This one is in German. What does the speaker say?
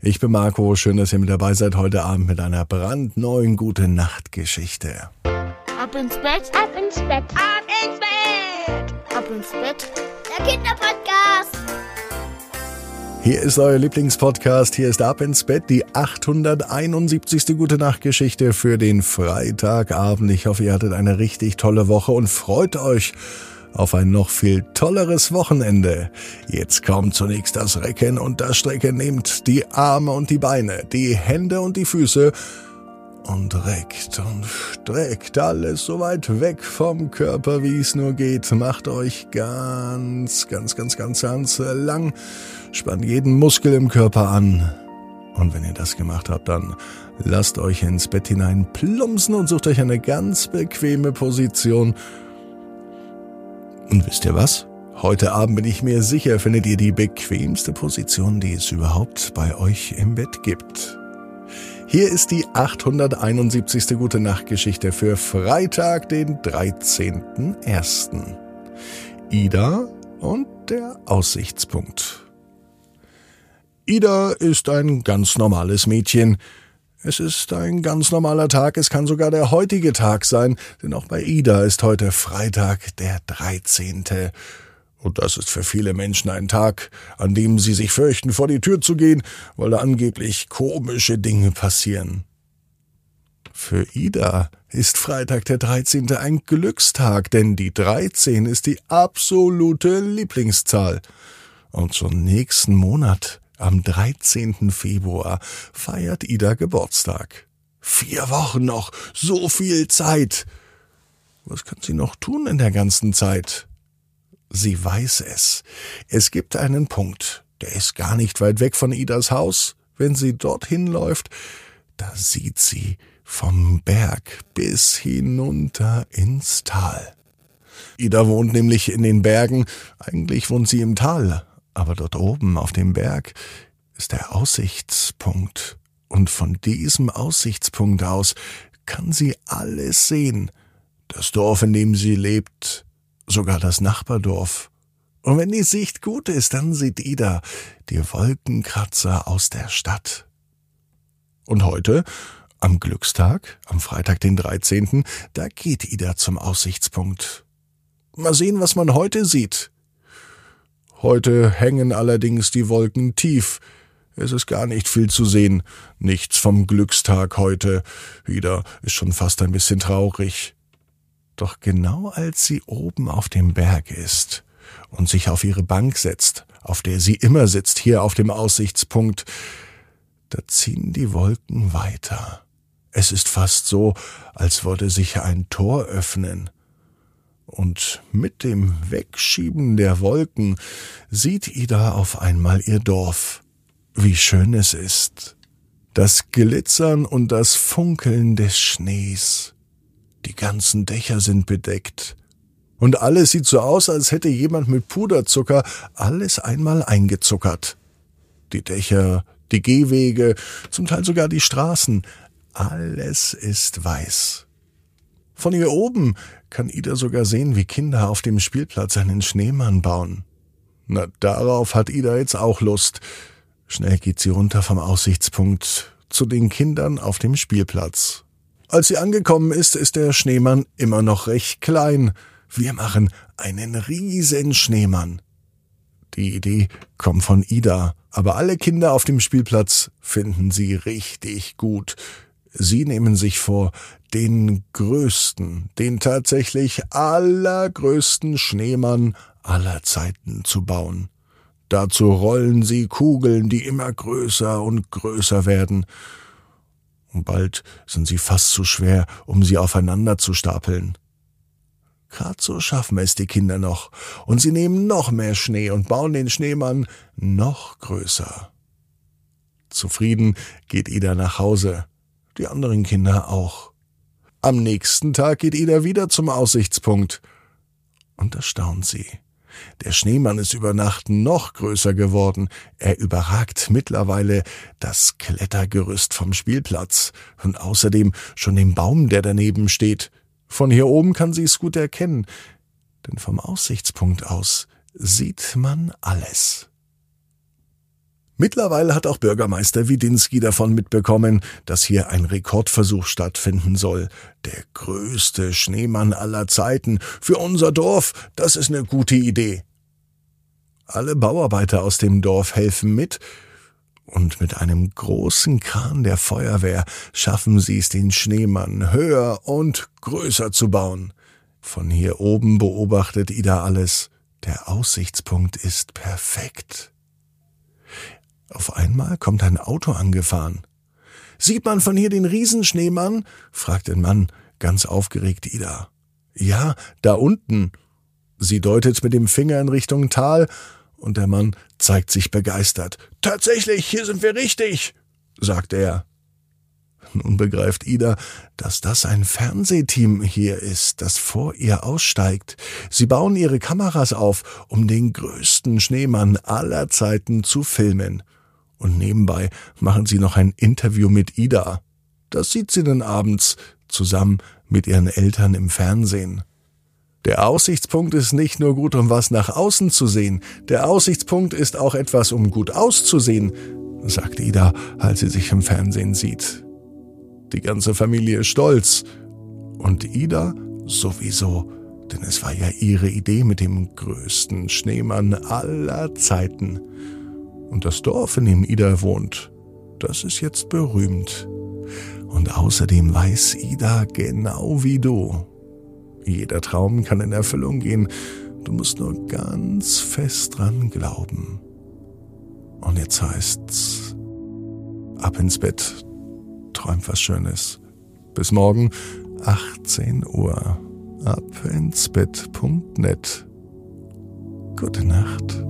Ich bin Marco, schön, dass ihr mit dabei seid heute Abend mit einer brandneuen gute Nachtgeschichte. Ab ins Bett, ab ins Bett, ab ins Bett, ab ins Bett. Der Kinderpodcast. Hier ist euer Lieblingspodcast, hier ist Ab ins Bett, die 871. gute Nachtgeschichte für den Freitagabend. Ich hoffe, ihr hattet eine richtig tolle Woche und freut euch auf ein noch viel tolleres Wochenende. Jetzt kommt zunächst das Recken und das Strecken. Nehmt die Arme und die Beine, die Hände und die Füße und reckt und streckt alles so weit weg vom Körper, wie es nur geht. Macht euch ganz, ganz, ganz, ganz, ganz lang. Spannt jeden Muskel im Körper an. Und wenn ihr das gemacht habt, dann lasst euch ins Bett hinein plumpsen und sucht euch eine ganz bequeme Position und wisst ihr was? Heute Abend bin ich mir sicher, findet ihr die bequemste Position, die es überhaupt bei euch im Bett gibt. Hier ist die 871. Gute Nachtgeschichte für Freitag, den 13.01. Ida und der Aussichtspunkt. Ida ist ein ganz normales Mädchen. Es ist ein ganz normaler Tag, es kann sogar der heutige Tag sein, denn auch bei Ida ist heute Freitag, der 13. Und das ist für viele Menschen ein Tag, an dem sie sich fürchten, vor die Tür zu gehen, weil da angeblich komische Dinge passieren. Für Ida ist Freitag der 13. ein Glückstag, denn die 13 ist die absolute Lieblingszahl. Und zum nächsten Monat am 13. Februar feiert Ida Geburtstag. Vier Wochen noch, so viel Zeit. Was kann sie noch tun in der ganzen Zeit? Sie weiß es. Es gibt einen Punkt, der ist gar nicht weit weg von Idas Haus. Wenn sie dorthin läuft, da sieht sie vom Berg bis hinunter ins Tal. Ida wohnt nämlich in den Bergen, eigentlich wohnt sie im Tal, aber dort oben auf dem Berg ist der Aussichtspunkt. Und von diesem Aussichtspunkt aus kann sie alles sehen. Das Dorf, in dem sie lebt, sogar das Nachbardorf. Und wenn die Sicht gut ist, dann sieht Ida die Wolkenkratzer aus der Stadt. Und heute, am Glückstag, am Freitag, den 13., da geht Ida zum Aussichtspunkt. Mal sehen, was man heute sieht. Heute hängen allerdings die Wolken tief. Es ist gar nicht viel zu sehen. Nichts vom Glückstag heute. Wieder ist schon fast ein bisschen traurig. Doch genau als sie oben auf dem Berg ist und sich auf ihre Bank setzt, auf der sie immer sitzt, hier auf dem Aussichtspunkt, da ziehen die Wolken weiter. Es ist fast so, als würde sich ein Tor öffnen und mit dem Wegschieben der Wolken sieht Ida auf einmal ihr Dorf. Wie schön es ist. Das Glitzern und das Funkeln des Schnees. Die ganzen Dächer sind bedeckt. Und alles sieht so aus, als hätte jemand mit Puderzucker alles einmal eingezuckert. Die Dächer, die Gehwege, zum Teil sogar die Straßen, alles ist weiß. Von hier oben kann Ida sogar sehen, wie Kinder auf dem Spielplatz einen Schneemann bauen. Na, darauf hat Ida jetzt auch Lust. Schnell geht sie runter vom Aussichtspunkt zu den Kindern auf dem Spielplatz. Als sie angekommen ist, ist der Schneemann immer noch recht klein. Wir machen einen riesen Schneemann. Die Idee kommt von Ida, aber alle Kinder auf dem Spielplatz finden sie richtig gut. Sie nehmen sich vor, den größten, den tatsächlich allergrößten Schneemann aller Zeiten zu bauen. Dazu rollen sie Kugeln, die immer größer und größer werden. Und bald sind sie fast zu schwer, um sie aufeinander zu stapeln. Grad so schaffen es die Kinder noch, und sie nehmen noch mehr Schnee und bauen den Schneemann noch größer. Zufrieden geht Ida nach Hause die anderen Kinder auch. Am nächsten Tag geht Ida wieder zum Aussichtspunkt. Und da staunt sie. Der Schneemann ist über Nacht noch größer geworden. Er überragt mittlerweile das Klettergerüst vom Spielplatz und außerdem schon den Baum, der daneben steht. Von hier oben kann sie es gut erkennen, denn vom Aussichtspunkt aus sieht man alles. Mittlerweile hat auch Bürgermeister Widinski davon mitbekommen, dass hier ein Rekordversuch stattfinden soll. Der größte Schneemann aller Zeiten. Für unser Dorf, das ist eine gute Idee. Alle Bauarbeiter aus dem Dorf helfen mit, und mit einem großen Kran der Feuerwehr schaffen sie es, den Schneemann höher und größer zu bauen. Von hier oben beobachtet Ida alles. Der Aussichtspunkt ist perfekt. Auf einmal kommt ein Auto angefahren. Sieht man von hier den Riesenschneemann? fragt der Mann, ganz aufgeregt Ida. Ja, da unten. Sie deutet mit dem Finger in Richtung Tal, und der Mann zeigt sich begeistert. Tatsächlich, hier sind wir richtig, sagt er. Nun begreift Ida, dass das ein Fernsehteam hier ist, das vor ihr aussteigt. Sie bauen ihre Kameras auf, um den größten Schneemann aller Zeiten zu filmen und nebenbei machen sie noch ein Interview mit Ida. Das sieht sie dann abends zusammen mit ihren Eltern im Fernsehen. Der Aussichtspunkt ist nicht nur gut, um was nach außen zu sehen, der Aussichtspunkt ist auch etwas, um gut auszusehen, sagt Ida, als sie sich im Fernsehen sieht. Die ganze Familie ist stolz. Und Ida sowieso, denn es war ja ihre Idee mit dem größten Schneemann aller Zeiten. Und das Dorf, in dem Ida wohnt, das ist jetzt berühmt. Und außerdem weiß Ida genau wie du. Jeder Traum kann in Erfüllung gehen. Du musst nur ganz fest dran glauben. Und jetzt heißt's, ab ins Bett, träum was Schönes. Bis morgen, 18 Uhr, ab ins Bett.net. Gute Nacht.